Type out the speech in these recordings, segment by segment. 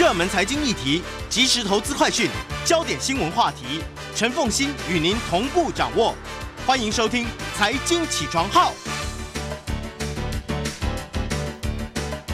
热门财经议题、即时投资快讯、焦点新闻话题，陈凤欣与您同步掌握。欢迎收听《财经起床号》。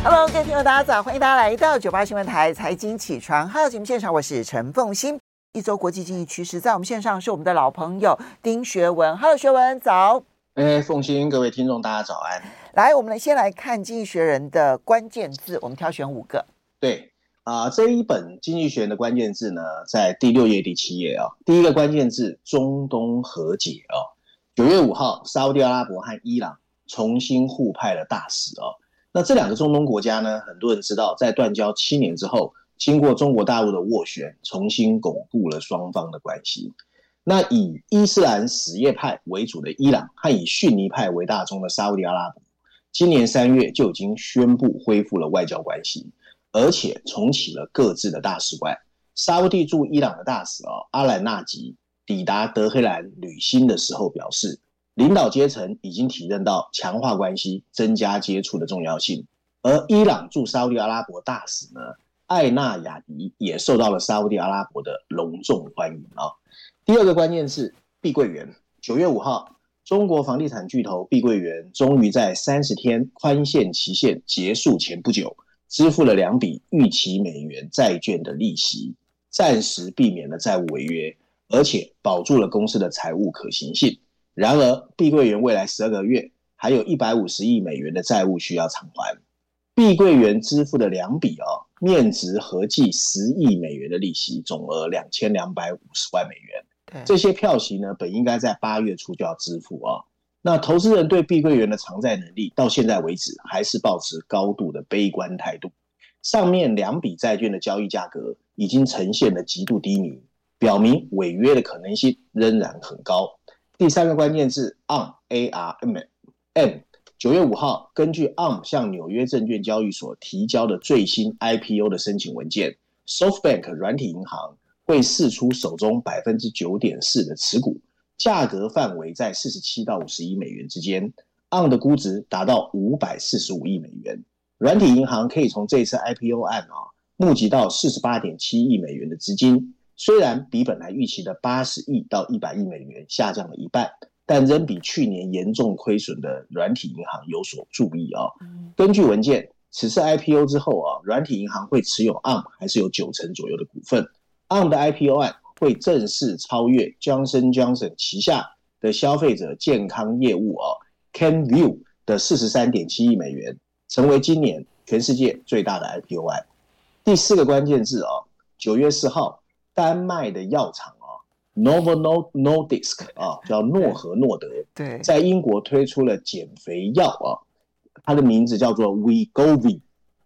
Hello，各位听众，大家早！欢迎大家来到九八新闻台《财经起床号》节目现场，我是陈凤欣。一周国际经济趋势，在我们线上是我们的老朋友丁学文。Hello，学文早。哎，凤欣，各位听众，大家早安。来，我们来先来看《经济学人》的关键字，我们挑选五个。对啊、这一本《经济学》的关键字呢，在第六页第七页啊、第一个关键字：中东和解哦。九月五号，沙乌地阿拉伯和伊朗重新互派了大使哦。那这两个中东国家呢，很多人知道，在断交七年之后，经过中国大陆的斡旋，重新巩固了双方的关系。那以伊斯兰什叶派为主的伊朗和以逊尼派为大宗的沙乌地阿拉伯，今年三月就已经宣布恢复了外交关系，而且重启了各自的大使馆。沙乌地驻伊朗的大使哦，阿兰纳吉抵达德黑兰履新的时候表示，领导阶层已经体认到强化关系、增加接触的重要性。而伊朗驻沙乌地阿拉伯大使呢，艾纳亚迪也受到了沙乌地阿拉伯的隆重欢迎啊。第二个关键是碧桂园。九月五号，中国房地产巨头碧桂园终于在三十天宽限期限结束前不久，支付了两笔逾期美元债券的利息，暂时避免了债务违约，而且保住了公司的财务可行性。然而，碧桂园未来十二个月还有一百五十亿美元的债务需要偿还。碧桂园支付的两笔哦，面值合计十亿美元的利息，总额两千两百五十万美元。这些票息呢，本应该在八月初就要支付啊。那投资人对碧桂园的偿债能力，到现在为止还是抱持高度的悲观态度。上面两笔债券的交易价格已经呈现了极度低迷，表明违约的可能性仍然很高。第三个关键字 ARM A R M。九月五号，根据 ARM 向纽约证券交易所提交的最新 IPO 的申请文件，SoftBank 软体银行。会释出手中百分之九点四的持股，价格范围在四十七到五十亿美元之间。ARM 的估值达到五百四十五亿美元。软体银行可以从这次 IPO 案啊募集到四十八点七亿美元的资金，虽然比本来预期的八十亿到一百亿美元下降了一半，但仍比去年严重亏损的软体银行有所注意啊。根据文件，此次 IPO 之后啊，软体银行会持有 ARM 还是有九成左右的股份。ARM 的 IPO 案会正式超越 Johnson Johnson 旗下的消费者健康业务哦 CanView 的四十三点七亿美元，成为今年全世界最大的 IPO 案。第四个关键字哦，九月四号，丹麦的药厂哦，Novo Nordisk 啊，叫诺和诺德，对，在英国推出了减肥药啊，它的名字叫做 Wegovy，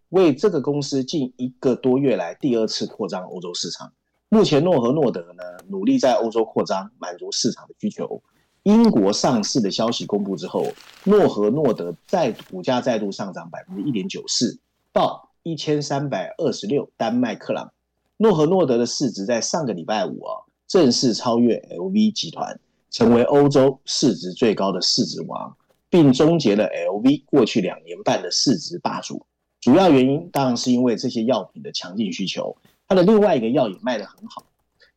为这个公司近一个多月来第二次扩张欧洲市场。目前，诺和诺德呢努力在欧洲扩张，满足市场的需求。英国上市的消息公布之后，诺和诺德再股价再度上涨百分之一点九四，到一千三百二十六丹麦克朗。诺和诺德的市值在上个礼拜五啊正式超越 LV 集团，成为欧洲市值最高的市值王，并终结了 LV 过去两年半的市值霸主。主要原因当然是因为这些药品的强劲需求。它的另外一个药也卖得很好，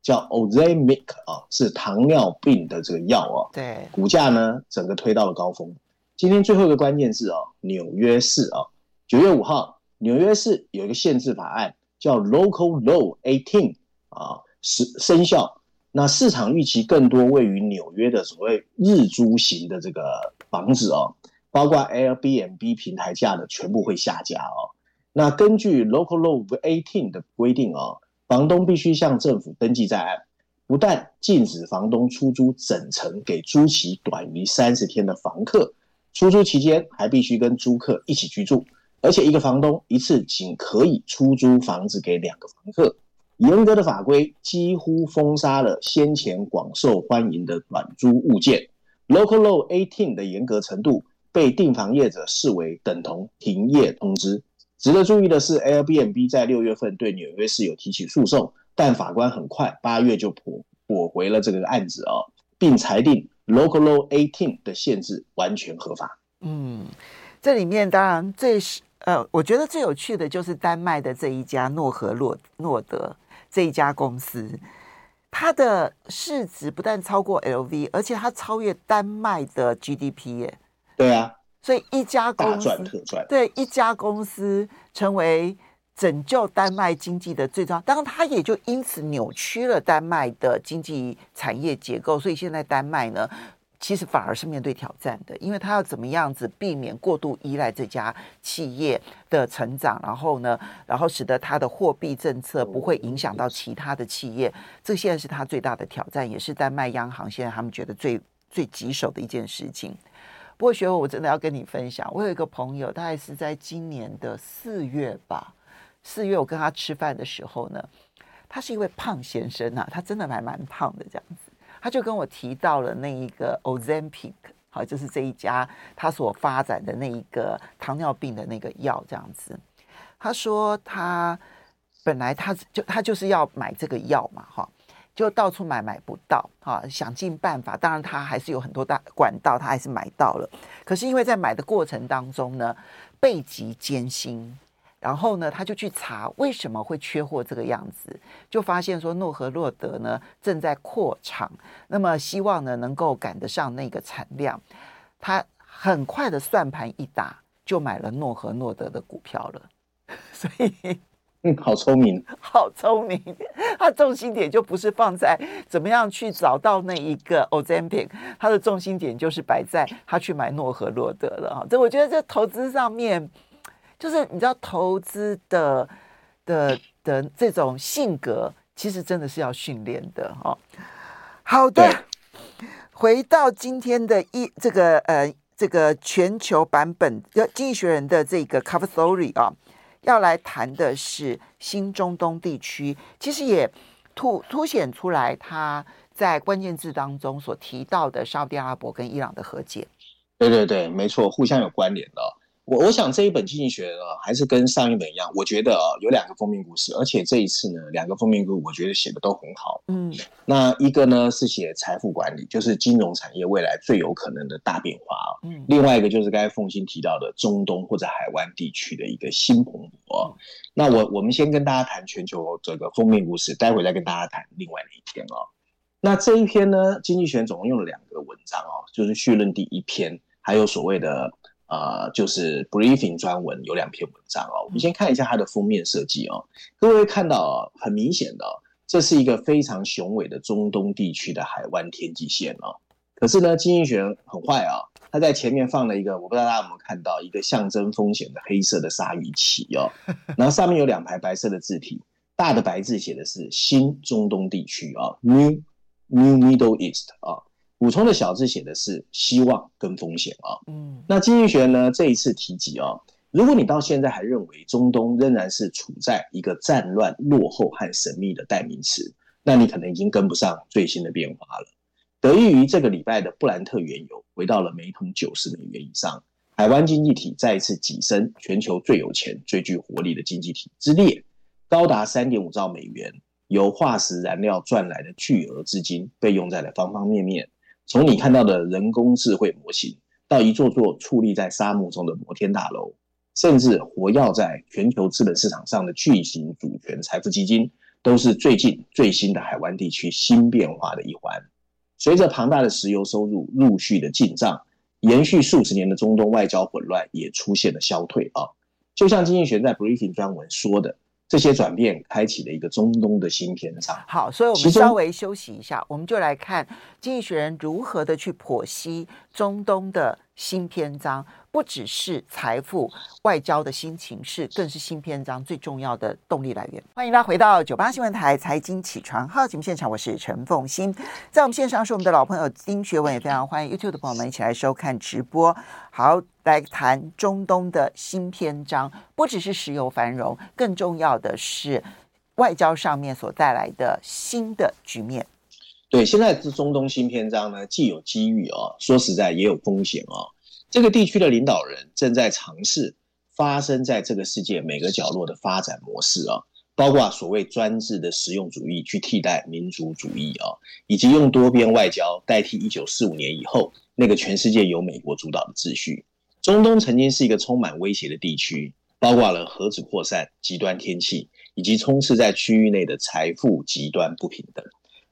叫 Ozempic 啊，是糖尿病的这个药啊。对，股价呢整个推到了高峰。今天最后一个关键字哦，纽约市啊，九月五号，纽约市有一个限制法案叫 Local Law Eighteen 啊，是生效。那市场预期更多位于纽约的所谓日租型的这个房子哦，包括 Airbnb 平台价的全部会下架啊。那根据 Local Law 18的规定哦，房东必须向政府登记在案，不但禁止房东出租整层给租期短于三十天的房客，出租期间还必须跟租客一起居住，而且一个房东一次仅可以出租房子给两个房客。严格的法规几乎封杀了先前广受欢迎的短租物件。Local Law 18的严格程度被订房业者视为等同停业通知。值得注意的是，Airbnb 在六月份对纽约市有提起诉讼，但法官很快八月就驳驳回了这个案子哦，并裁定 Local Law 18的限制完全合法。嗯，这里面当然最是呃，我觉得最有趣的就是丹麦的这一家诺和诺诺德这一家公司，它的市值不但超过 LV，而且它超越丹麦的 GDP 耶。对啊，所以一家公司大赚特赚，对一家公司成为拯救丹麦经济的最重要，当然它也就因此扭曲了丹麦的经济产业结构，所以现在丹麦呢。其实反而是面对挑战的，因为它要怎么样子避免过度依赖这家企业的成长，然后呢，然后使得它的货币政策不会影响到其他的企业，这现在是它最大的挑战，也是丹麦央行现在他们觉得最最棘手的一件事情。不过学文，我真的要跟你分享，我有一个朋友，大概是在今年的四月吧，四月我跟他吃饭的时候呢，他是一位胖先生啊，他真的还蛮胖的这样子。他就跟我提到了那一个 Ozempic，好，就是这一家他所发展的那一个糖尿病的那个药这样子。他说他本来他就他就是要买这个药嘛，哈，就到处买买不到，哈，想尽办法，当然他还是有很多大管道，他还是买到了。可是因为在买的过程当中呢，倍极艰辛。然后呢，他就去查为什么会缺货这个样子，就发现说诺和诺德呢正在扩厂，那么希望呢能够赶得上那个产量。他很快的算盘一打，就买了诺和诺德的股票了。所以，嗯，好聪明，好聪明。他重心点就不是放在怎么样去找到那一个 Ozempic，他的重心点就是摆在他去买诺和诺德了啊。这我觉得这投资上面。就是你知道投资的的的这种性格，其实真的是要训练的哈、哦。好的，回到今天的一这个呃这个全球版本的《经济学人》的这个 cover story 啊、哦，要来谈的是新中东地区，其实也凸凸显出来他在关键字当中所提到的沙特阿拉伯跟伊朗的和解。对对对，没错，互相有关联的。我我想这一本经济学呢，还是跟上一本一样，我觉得啊，有两个封面故事，而且这一次呢，两个封面故事我觉得写的都很好。嗯，那一个呢是写财富管理，就是金融产业未来最有可能的大变化啊。嗯，另外一个就是刚才凤馨提到的中东或者海湾地区的一个新蓬勃。那我我们先跟大家谈全球这个封面故事，待会再跟大家谈另外的一篇哦。那这一篇呢，经济学总共用了两个文章哦，就是序论第一篇，还有所谓的。呃，就是 briefing 专文有两篇文章哦，我们先看一下它的封面设计哦。各位看到很明显的，这是一个非常雄伟的中东地区的海湾天际线哦。可是呢，经济学人很坏啊，他在前面放了一个，我不知道大家有没有看到一个象征风险的黑色的鲨鱼旗哦，然后上面有两排白色的字体，大的白字写的是新中东地区啊，New New Middle East 啊。补充的小字写的是希望跟风险啊，嗯，那经济学呢这一次提及啊，如果你到现在还认为中东仍然是处在一个战乱、落后和神秘的代名词，那你可能已经跟不上最新的变化了。得益于这个礼拜的布兰特原油回到了每桶九十美元以上，海湾经济体再一次跻身全球最有钱、最具活力的经济体之列，高达三点五兆美元由化石燃料赚来的巨额资金被用在了方方面面。从你看到的人工智慧模型，到一座座矗立在沙漠中的摩天大楼，甚至活跃在全球资本市场上的巨型主权财富基金，都是最近最新的海湾地区新变化的一环。随着庞大的石油收入陆续的进账，延续数十年的中东外交混乱也出现了消退啊！就像经济学在 briefing 专文说的。这些转变开启了一个中东的新篇章。好，所以我们稍微休息一下，我们就来看《经济学人》如何的去剖析中东的新篇章。不只是财富外交的新情势，更是新篇章最重要的动力来源。欢迎大家回到九八新闻台财经起床号节目现场，我是陈凤欣，在我们线上是我们的老朋友丁学文，也非常欢迎 YouTube 的朋友们一起来收看直播。好，来谈中东的新篇章，不只是石油繁荣，更重要的是外交上面所带来的新的局面。对，现在是中东新篇章呢，既有机遇哦，说实在也有风险哦。这个地区的领导人正在尝试发生在这个世界每个角落的发展模式啊，包括所谓专制的实用主义去替代民族主义啊，以及用多边外交代替一九四五年以后那个全世界由美国主导的秩序。中东曾经是一个充满威胁的地区，包括了核子扩散、极端天气，以及充斥在区域内的财富极端不平等。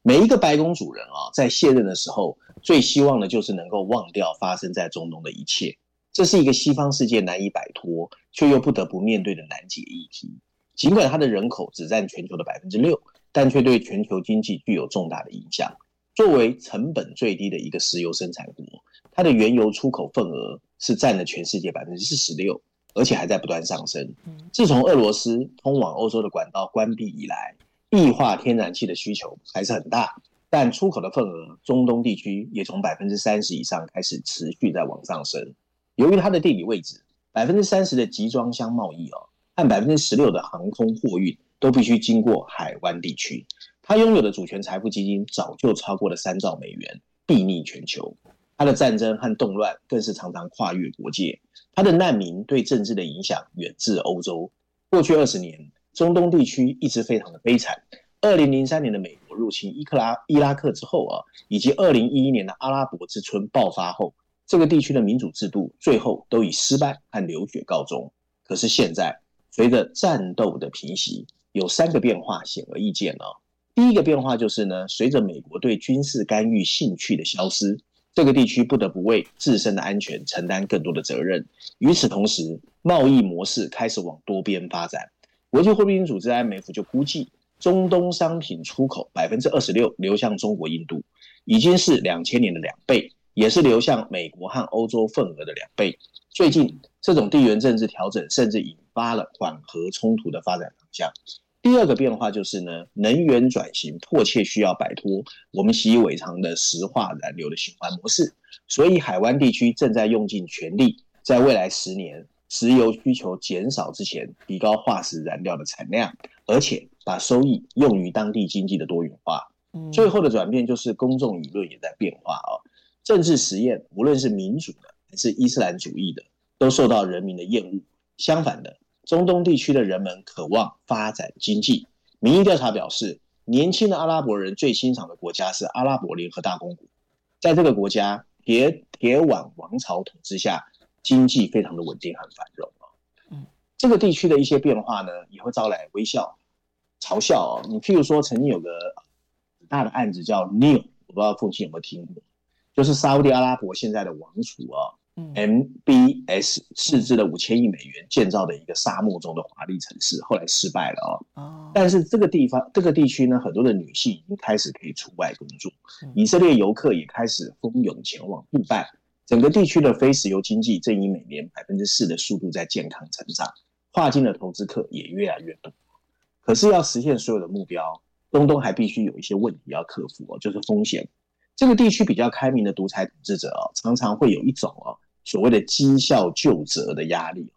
每一个白宫主人啊，在卸任的时候，最希望的就是能够忘掉发生在中东的一切。这是一个西方世界难以摆脱，却又不得不面对的难解议题。尽管它的人口只占全球的百分之六，但却对全球经济具有重大的影响。作为成本最低的一个石油生产国，它的原油出口份额是占了全世界百分之四十六，而且还在不断上升。自从俄罗斯通往欧洲的管道关闭以来，液化天然气的需求还是很大，但出口的份额，中东地区也从百分之三十以上开始持续在往上升。由于它的地理位置，百分之三十的集装箱贸易哦，和百分之十六的航空货运都必须经过海湾地区。它拥有的主权财富基金早就超过了三兆美元，睥睨全球。它的战争和动乱更是常常跨越国界。它的难民对政治的影响远至欧洲。过去二十年，中东地区一直非常的悲惨。二零零三年的美国入侵伊克拉伊拉克之后啊，以及二零一一年的阿拉伯之春爆发后，这个地区的民主制度最后都以失败和流血告终。可是现在，随着战斗的平息，有三个变化显而易见啊。第一个变化就是呢，随着美国对军事干预兴趣的消失，这个地区不得不为自身的安全承担更多的责任。与此同时，贸易模式开始往多边发展。国际货币基金组织 IMF 就估计，中东商品出口百分之二十六流向中国、印度，已经是两千年的两倍，也是流向美国和欧洲份额的两倍。最近，这种地缘政治调整甚至引发了缓和冲突的发展方向。第二个变化就是呢，能源转型迫切需要摆脱我们习以为常的石化燃料的循环模式，所以海湾地区正在用尽全力，在未来十年。石油需求减少之前，提高化石燃料的产量，而且把收益用于当地经济的多元化。最后的转变就是公众舆论也在变化啊。政治实验，无论是民主的还是伊斯兰主义的，都受到人民的厌恶。相反的，中东地区的人们渴望发展经济。民意调查表示，年轻的阿拉伯人最欣赏的国家是阿拉伯联合大公国。在这个国家，铁铁腕王朝统治下。经济非常的稳定和繁荣。啊，嗯，这个地区的一些变化呢，也会招来微笑、嘲笑哦。你譬如说，曾经有个很大的案子叫 NEOM，我不知道凤青有没有听过，就是沙乌地阿拉伯现在的王储啊，嗯，MBS 斥资了五千亿美元建造的一个沙漠中的华丽城市，后来失败了哦。哦，但是这个地方、这个地区呢，很多的女性已经开始可以出外工作，以色列游客也开始蜂拥前往杜拜。整个地区的非石油经济正以每年百分之四的速度在健康成长，跨境的投资客也越来越多。可是要实现所有的目标，东东还必须有一些问题要克服哦，就是风险。这个地区比较开明的独裁统治者哦，常常会有一种哦所谓的绩效就责的压力，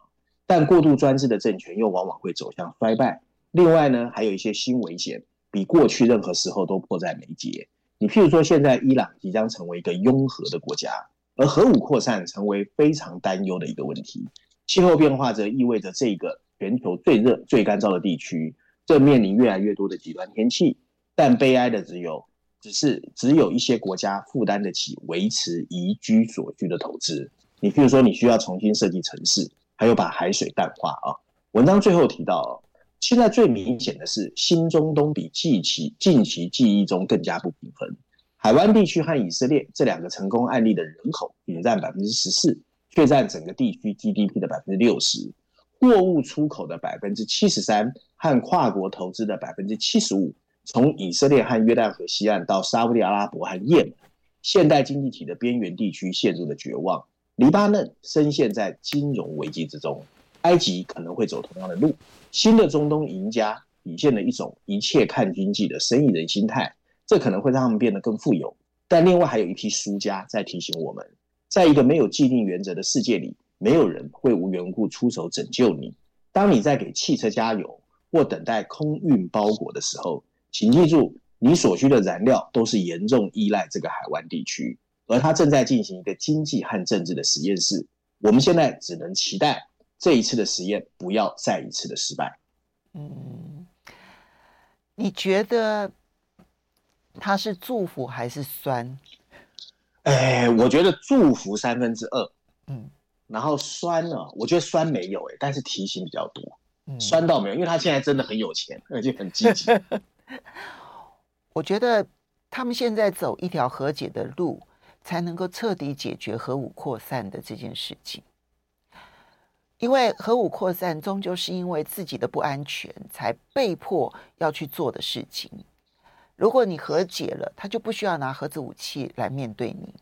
但过度专制的政权又往往会走向衰败。另外呢，还有一些新危险，比过去任何时候都迫在眉睫。你譬如说，现在伊朗即将成为一个拥核的国家。而核武扩散成为非常担忧的一个问题，气候变化则意味着这个全球最热、最干燥的地区正面临越来越多的极端天气。但悲哀的只有，只是只有一些国家负担得起维持宜居所需的投资。你譬如说，你需要重新设计城市，还有把海水淡化啊。文章最后提到，现在最明显的是，新中东比近期近期记忆中更加不平衡。海湾地区和以色列这两个成功案例的人口仅占百分之十四，却占整个地区 GDP 的百分之六十，货物出口的百分之七十三和跨国投资的百分之七十五。从以色列和约旦河西岸到沙乌地阿拉伯和也门，现代经济体的边缘地区陷入了绝望。黎巴嫩深陷在金融危机之中，埃及可能会走同样的路。新的中东赢家体现了一种一切看经济的生意人心态。这可能会让他们变得更富有，但另外还有一批输家在提醒我们，在一个没有既定原则的世界里，没有人会无缘故出手拯救你。当你在给汽车加油或等待空运包裹的时候，请记住，你所需的燃料都是严重依赖这个海湾地区，而它正在进行一个经济和政治的实验室。我们现在只能期待这一次的实验不要再一次的失败。嗯，你觉得？他是祝福还是酸？哎，我觉得祝福三分之二，嗯，然后酸呢，我觉得酸没有哎，但是提醒比较多。嗯，酸倒没有，因为他现在真的很有钱，而且很积极。我觉得他们现在走一条和解的路，才能够彻底解决核武扩散的这件事情。因为核武扩散终究是因为自己的不安全才被迫要去做的事情。如果你和解了，他就不需要拿核子武器来面对你。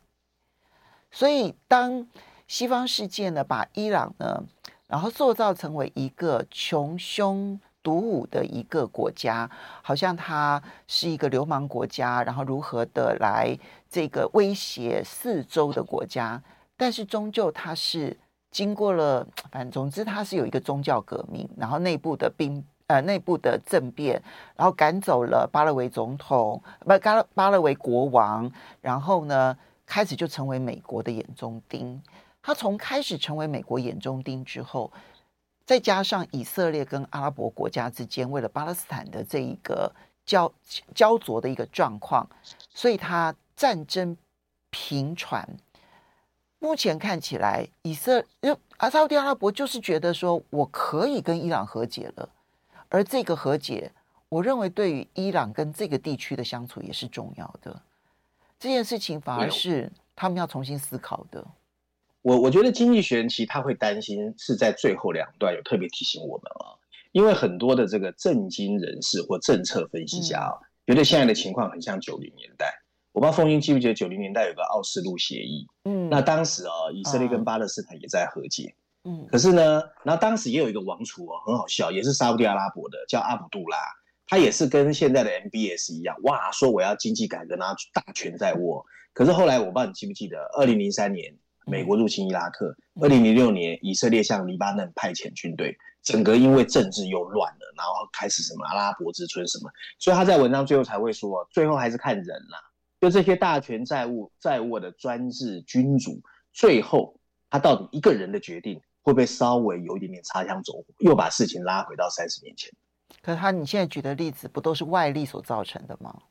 所以，当西方世界呢把伊朗呢，然后塑造成为一个穷凶独武的一个国家，好像它是一个流氓国家，然后如何的来这个威胁四周的国家，但是终究它是经过了，反正总之它是有一个宗教革命，然后内部的兵。呃，内部的政变，然后赶走了巴勒维总统，不，巴巴勒维国王，然后呢，开始就成为美国的眼中钉。他从开始成为美国眼中钉之后，再加上以色列跟阿拉伯国家之间为了巴勒斯坦的这一个焦焦灼的一个状况，所以他战争频传。目前看起来，以色列阿沙乌地阿拉伯就是觉得说我可以跟伊朗和解了。而这个和解，我认为对于伊朗跟这个地区的相处也是重要的。这件事情反而是他们要重新思考的。我我觉得经济学人其实他会担心是在最后两段有特别提醒我们啊，因为很多的这个政经人士或政策分析家啊，觉得现在的情况很像九零年代。我不知道凤英记不记得九零年代有个奥斯陆协议？嗯，那当时啊，以色列跟巴勒斯坦也在和解。嗯，可是呢，然后当时也有一个王储哦，很好笑，也是沙乌地阿拉伯的，叫阿卜杜拉，他也是跟现在的 MBS 一样，哇，说我要经济改革，然后大权在握。可是后来我不知道你记不记得，二零零三年美国入侵伊拉克，二零零六年以色列向黎巴嫩派遣军队，整个因为政治又乱了，然后开始什么阿拉伯之春什么，所以他在文章最后才会说，最后还是看人啦，就这些大权在握在握的专制君主，最后他到底一个人的决定。会不会稍微有一点点擦枪走火，又把事情拉回到三十年前？可是他你现在举的例子不都是外力所造成的吗？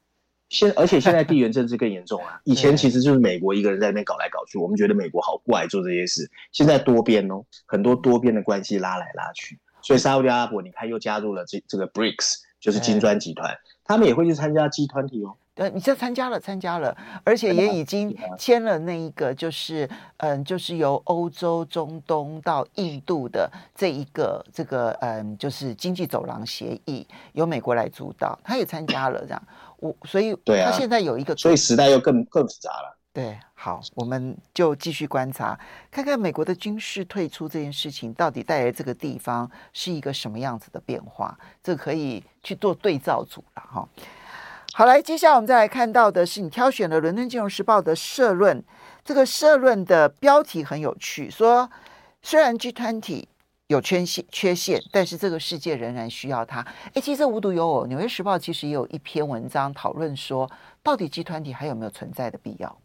现而且现在地缘政治更严重啊！以前其实就是美国一个人在那边搞来搞去，我们觉得美国好怪做这些事。现在多边哦，很多多边的关系拉来拉去，所以沙乌地阿拉伯你看又加入了这这个 BRICS，就是金砖集团，他们也会去参加 G 团体哦。对，你这参加了，参加了，而且也已经签了那一个，就是嗯，就是由欧洲、中东到印度的这一个这个嗯，就是经济走廊协议，由美国来主导，他也参加了这样。我所以，对啊，他现在有一个，所以时代又更更复杂了。对，好，我们就继续观察，看看美国的军事退出这件事情到底带来这个地方是一个什么样子的变化，这可以去做对照组了哈。好，来，接下来我们再来看到的是，你挑选了《伦敦金融时报》的社论。这个社论的标题很有趣，说虽然 G 团体有缺陷，缺陷，但是这个世界仍然需要它。哎，其实无独有偶，《纽约时报》其实也有一篇文章讨论说，到底 G 团体还有没有存在的必要？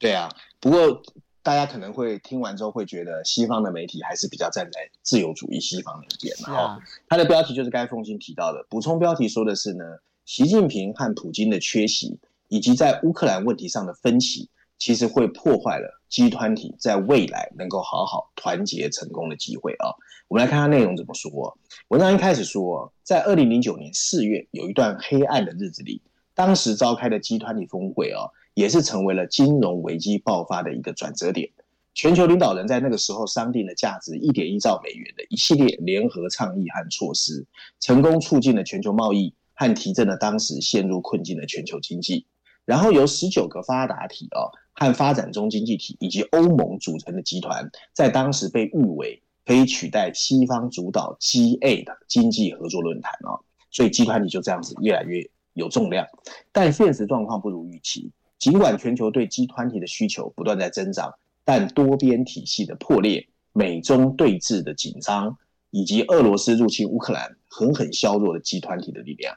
对啊，不过大家可能会听完之后会觉得，西方的媒体还是比较站在自由主义西方那一边。是啊，它的标题就是刚才凤馨提到的，补充标题说的是呢。习近平和普京的缺席，以及在乌克兰问题上的分歧，其实会破坏了集团体在未来能够好好团结成功的机会啊！我们来看看内容怎么说。文章一开始说，在二零零九年四月有一段黑暗的日子里，当时召开的集团体峰会啊，也是成为了金融危机爆发的一个转折点。全球领导人在那个时候商定了价值一点一兆美元的一系列联合倡议和措施，成功促进了全球贸易。和提振了当时陷入困境的全球经济，然后由十九个发达体啊和发展中经济体以及欧盟组成的集团，在当时被誉为可以取代西方主导 G8 的经济合作论坛啊，所以集团体就这样子越来越有重量。但现实状况不如预期，尽管全球对集团体的需求不断在增长，但多边体系的破裂、美中对峙的紧张，以及俄罗斯入侵乌克兰，狠狠削弱了集团体的力量。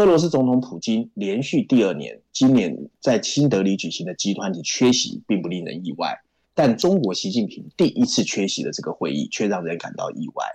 俄罗斯总统普京连续第二年，今年在新德里举行的集团体缺席，并不令人意外。但中国习近平第一次缺席的这个会议，却让人感到意外。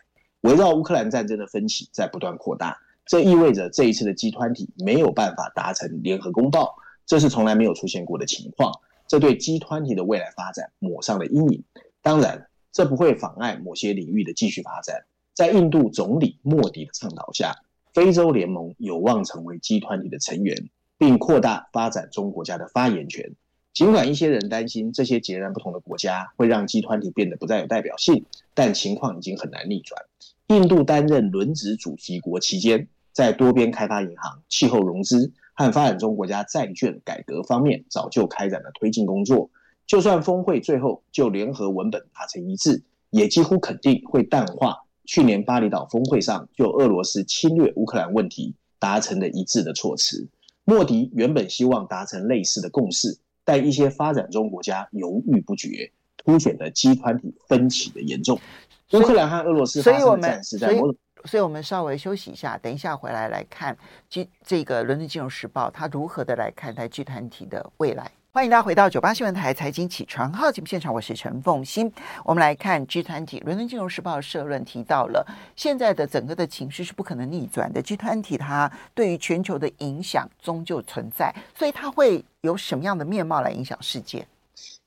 围绕乌克兰战争的分歧在不断扩大，这意味着这一次的集团体没有办法达成联合公报，这是从来没有出现过的情况。这对集团体的未来发展抹上了阴影。当然，这不会妨碍某些领域的继续发展。在印度总理莫迪的倡导下，非洲联盟有望成为集团体的成员，并扩大发展中国家的发言权。尽管一些人担心这些截然不同的国家会让集团体变得不再有代表性，但情况已经很难逆转。印度担任轮值主席国期间，在多边开发银行、气候融资和发展中国家债券改革方面，早就开展了推进工作。就算峰会最后就联合文本达成一致，也几乎肯定会淡化去年巴厘岛峰会上就俄罗斯侵略乌克兰问题达成的一致的措辞。莫迪原本希望达成类似的共识，但一些发展中国家犹豫不决，凸显了集团体分歧的严重。乌克兰和俄罗斯发生的战事在某种，所以我们稍微休息一下，等一下回来来看，这这个《伦敦金融时报》它如何的来看待集团体的未来。欢迎大家回到九八新闻台财经起床号节目现场，我是陈凤欣。我们来看 G20，伦敦金融时报社论提到了现在的整个的情绪是不可能逆转的，G20 它对于全球的影响终究存在，所以它会有什么样的面貌来影响世界？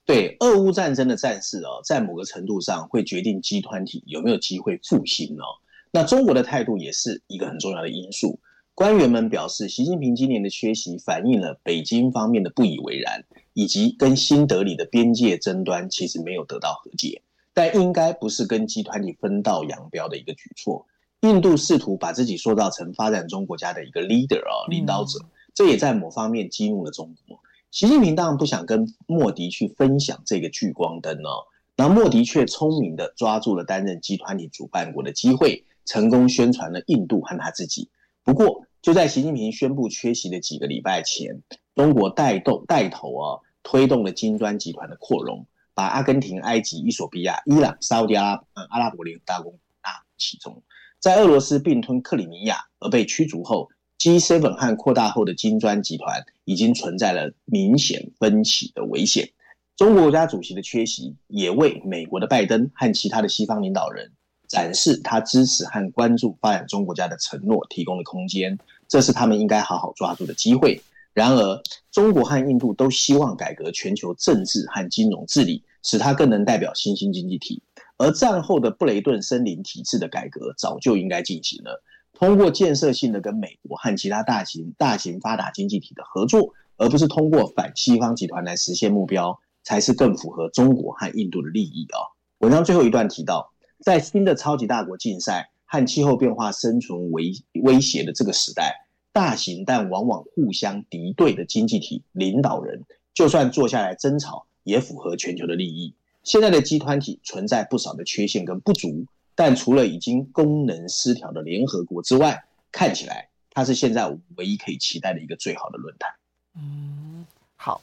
对，俄乌战争的战事哦，在某个程度上会决定 G20 有没有机会复兴哦。那中国的态度也是一个很重要的因素。官员们表示，习近平今年的缺席反映了北京方面的不以为然，以及跟新德里的边界争端其实没有得到和解，但应该不是跟集团里分道扬镳的一个举措。印度试图把自己塑造成发展中国家的一个 leader 啊、哦，领导者，这也在某方面激怒了中国。习近平当然不想跟莫迪去分享这个聚光灯哦，然后莫迪却聪明的抓住了担任集团里主办国的机会，成功宣传了印度和他自己。不过，就在习近平宣布缺席的几个礼拜前，中国带动带头啊，推动了金砖集团的扩容，把阿根廷、埃及、伊索比亚、伊朗、沙乌地阿拉伯、阿拉伯联合大公纳入其中。在俄罗斯并吞克里米亚而被驱逐后，G7 和扩大后的金砖集团已经存在了明显分歧的危险。中国国家主席的缺席，也为美国的拜登和其他的西方领导人。展示他支持和关注发展中国家的承诺，提供了空间，这是他们应该好好抓住的机会。然而，中国和印度都希望改革全球政治和金融治理，使它更能代表新兴经济体。而战后的布雷顿森林体制的改革早就应该进行了，通过建设性的跟美国和其他大型大型发达经济体的合作，而不是通过反西方集团来实现目标，才是更符合中国和印度的利益啊。文章最后一段提到。在新的超级大国竞赛和气候变化生存危威胁的这个时代，大型但往往互相敌对的经济体领导人，就算坐下来争吵，也符合全球的利益。现在的集团体存在不少的缺陷跟不足，但除了已经功能失调的联合国之外，看起来它是现在唯一可以期待的一个最好的论坛。嗯，好。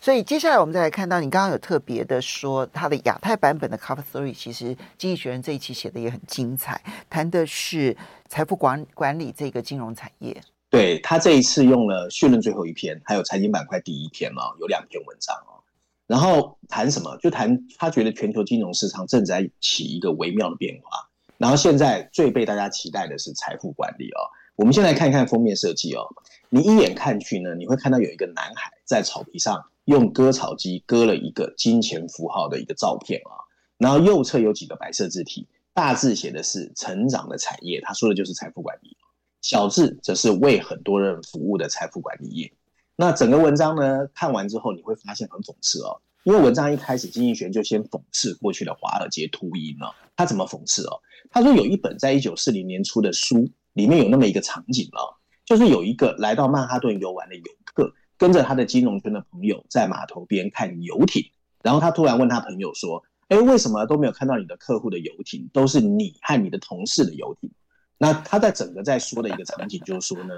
所以接下来我们再来看到，你刚刚有特别的说，它的亚太版本的 Cover Story，其实《经济学人》这一期写的也很精彩，谈的是财富管管理这个金融产业。对，他这一次用了序论最后一篇，还有财经板块第一篇哦，有两篇文章哦。然后谈什么？就谈他觉得全球金融市场正在起一个微妙的变化。然后现在最被大家期待的是财富管理哦。我们先来看一看封面设计哦。你一眼看去呢，你会看到有一个男孩在草皮上。用割草机割了一个金钱符号的一个照片啊，然后右侧有几个白色字体，大字写的是成长的产业，他说的就是财富管理，小智则是为很多人服务的财富管理业。那整个文章呢，看完之后你会发现很讽刺哦，因为文章一开始经济学就先讽刺过去的华尔街秃鹰了。他怎么讽刺哦？他说有一本在一九四零年出的书，里面有那么一个场景哦，就是有一个来到曼哈顿游玩的游客。跟着他的金融圈的朋友在码头边看游艇，然后他突然问他朋友说：“哎，为什么都没有看到你的客户的游艇，都是你和你的同事的游艇？”那他在整个在说的一个场景就是说呢，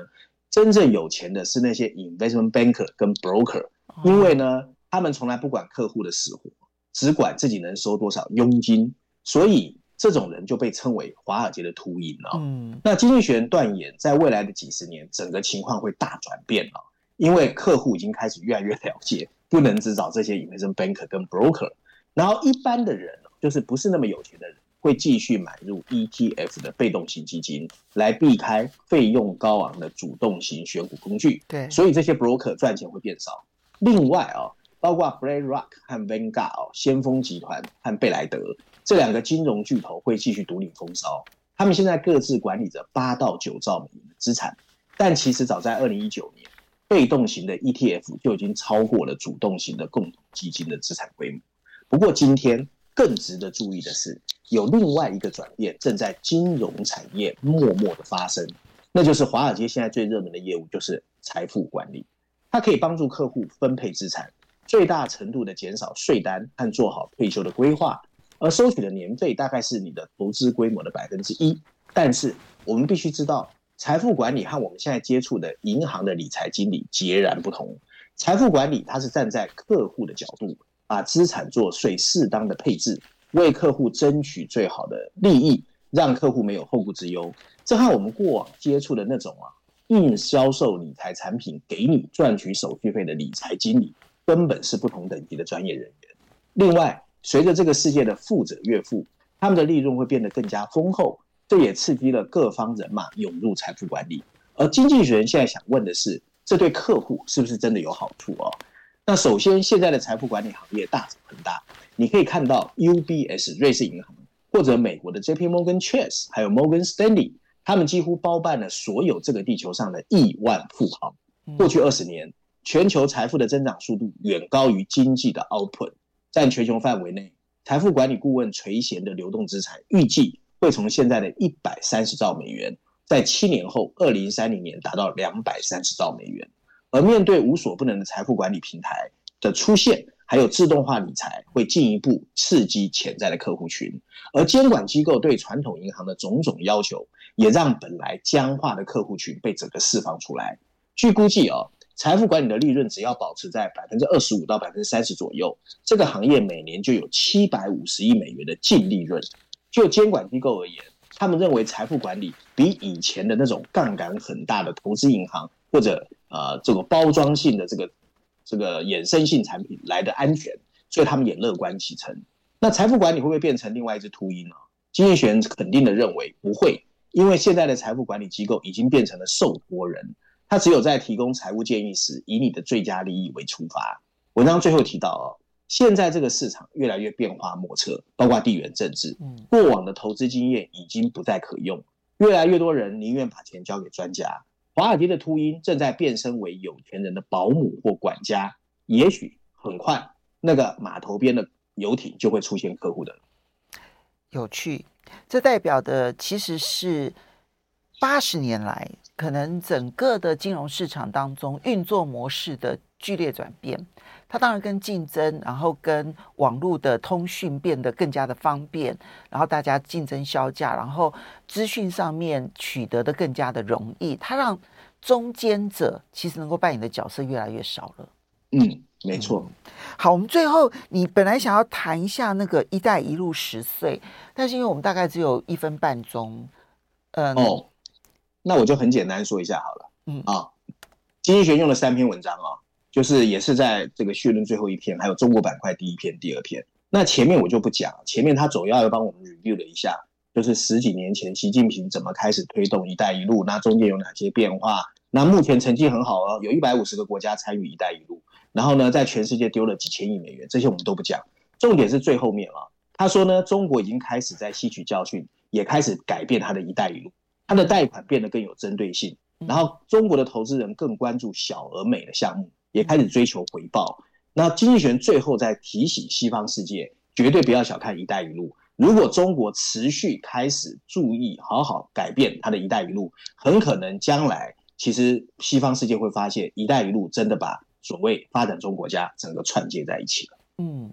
真正有钱的是那些 investment banker 跟 broker，因为呢，他们从来不管客户的死活，只管自己能收多少佣金，所以这种人就被称为华尔街的秃鹰了。嗯，那经济学人断言，在未来的几十年，整个情况会大转变了。因为客户已经开始越来越了解，不能只找这些 investment banker 跟 broker，然后一般的人就是不是那么有钱的人，会继续买入 ETF 的被动型基金，来避开费用高昂的主动型选股工具。对，所以这些 broker 赚钱会变少。另外啊，包括 BlackRock 和 Vanguard 先锋集团和贝莱德，这两个金融巨头会继续独领风骚。他们现在各自管理着八到九兆美元的资产，但其实早在二零一九年，被动型的 ETF 就已经超过了主动型的共同基金的资产规模。不过，今天更值得注意的是，有另外一个转变正在金融产业默默的发生，那就是华尔街现在最热门的业务就是财富管理。它可以帮助客户分配资产，最大程度的减少税单和做好退休的规划。而收取的年费大概是你的投资规模的百分之一，但是我们必须知道，财富管理和我们现在接触的银行的理财经理截然不同。财富管理它是站在客户的角度，把资产做税适当的配置，为客户争取最好的利益，让客户没有后顾之忧。这和我们过往接触的那种啊，硬销售理财产品给你赚取手续费的理财经理，根本是不同等级的专业人员。另外，随着这个世界的富者越富，他们的利润会变得更加丰厚，这也刺激了各方人马涌入财富管理。而经济学人现在想问的是，这对客户是不是真的有好处哦？那首先，现在的财富管理行业大者恒大，你可以看到 UBS 瑞士银行，或者美国的 JP Morgan Chase，还有 Morgan Stanley，他们几乎包办了所有这个地球上的亿万富豪。过去二十年，全球财富的增长速度远高于经济的 output。占全球范围内，财富管理顾问垂涎的流动资产预计会从现在的一百三十兆美元，在七年后，二零三零年达到两百三十兆美元。而面对无所不能的财富管理平台的出现，还有自动化理财，会进一步刺激潜在的客户群。而监管机构对传统银行的种种要求，也让本来僵化的客户群被整个释放出来。据估计哦。财富管理的利润只要保持在百分之二十五到百分之三十左右，这个行业每年就有七百五十亿美元的净利润。就监管机构而言，他们认为财富管理比以前的那种杠杆很大的投资银行或者呃这个包装性的这个这个衍生性产品来的安全，所以他们也乐观其成。那财富管理会不会变成另外一只秃鹰呢？经济学人肯定的认为不会，因为现在的财富管理机构已经变成了受托人。他只有在提供财务建议时，以你的最佳利益为出发。文章最后提到哦，现在这个市场越来越变化莫测，包括地缘政治。过往的投资经验已经不再可用，越来越多人宁愿把钱交给专家。华尔街的秃鹰正在变身为有钱人的保姆或管家，也许很快那个码头边的游艇就会出现客户的。有趣，这代表的其实是八十年来。可能整个的金融市场当中运作模式的剧烈转变，它当然跟竞争，然后跟网络的通讯变得更加的方便，然后大家竞争削价，然后资讯上面取得的更加的容易，它让中间者其实能够扮演的角色越来越少了。嗯，没错。好，我们最后你本来想要谈一下那个“一带一路”十岁，但是因为我们大概只有一分半钟，嗯。哦那我就很简单说一下好了，嗯啊，经济学用了三篇文章啊，就是也是在这个序论最后一篇，还有中国板块第一篇、第二篇。那前面我就不讲，前面他主要要帮我们 review 了一下，就是十几年前习近平怎么开始推动“一带一路”，那中间有哪些变化？那目前成绩很好哦，有一百五十个国家参与“一带一路”，然后呢，在全世界丢了几千亿美元，这些我们都不讲。重点是最后面啊，他说呢，中国已经开始在吸取教训，也开始改变他的一带一路。它的贷款变得更有针对性，然后中国的投资人更关注小而美的项目，也开始追求回报。那经济学最后在提醒西方世界，绝对不要小看“一带一路”。如果中国持续开始注意好好改变它的一带一路，很可能将来其实西方世界会发现，“一带一路”真的把所谓发展中国家整个串接在一起了。嗯，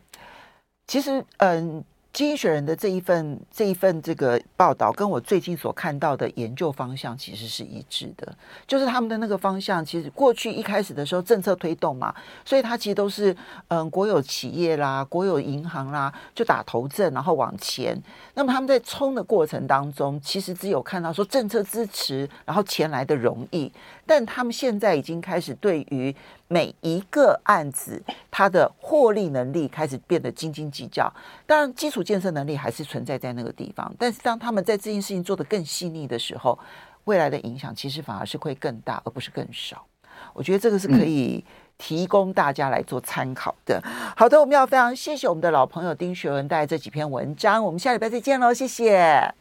其实，嗯。经济学人的这一份这一份这个报道，跟我最近所看到的研究方向其实是一致的，就是他们的那个方向，其实过去一开始的时候政策推动嘛，所以它其实都是嗯国有企业啦、国有银行啦，就打头阵，然后往前。那么他们在冲的过程当中，其实只有看到说政策支持，然后钱来的容易，但他们现在已经开始对于。每一个案子，它的获利能力开始变得斤斤计较。当然，基础建设能力还是存在在那个地方。但是，当他们在这件事情做得更细腻的时候，未来的影响其实反而是会更大，而不是更少。我觉得这个是可以提供大家来做参考的。好的，我们要非常谢谢我们的老朋友丁学文带来这几篇文章，我们下礼拜再见喽，谢谢。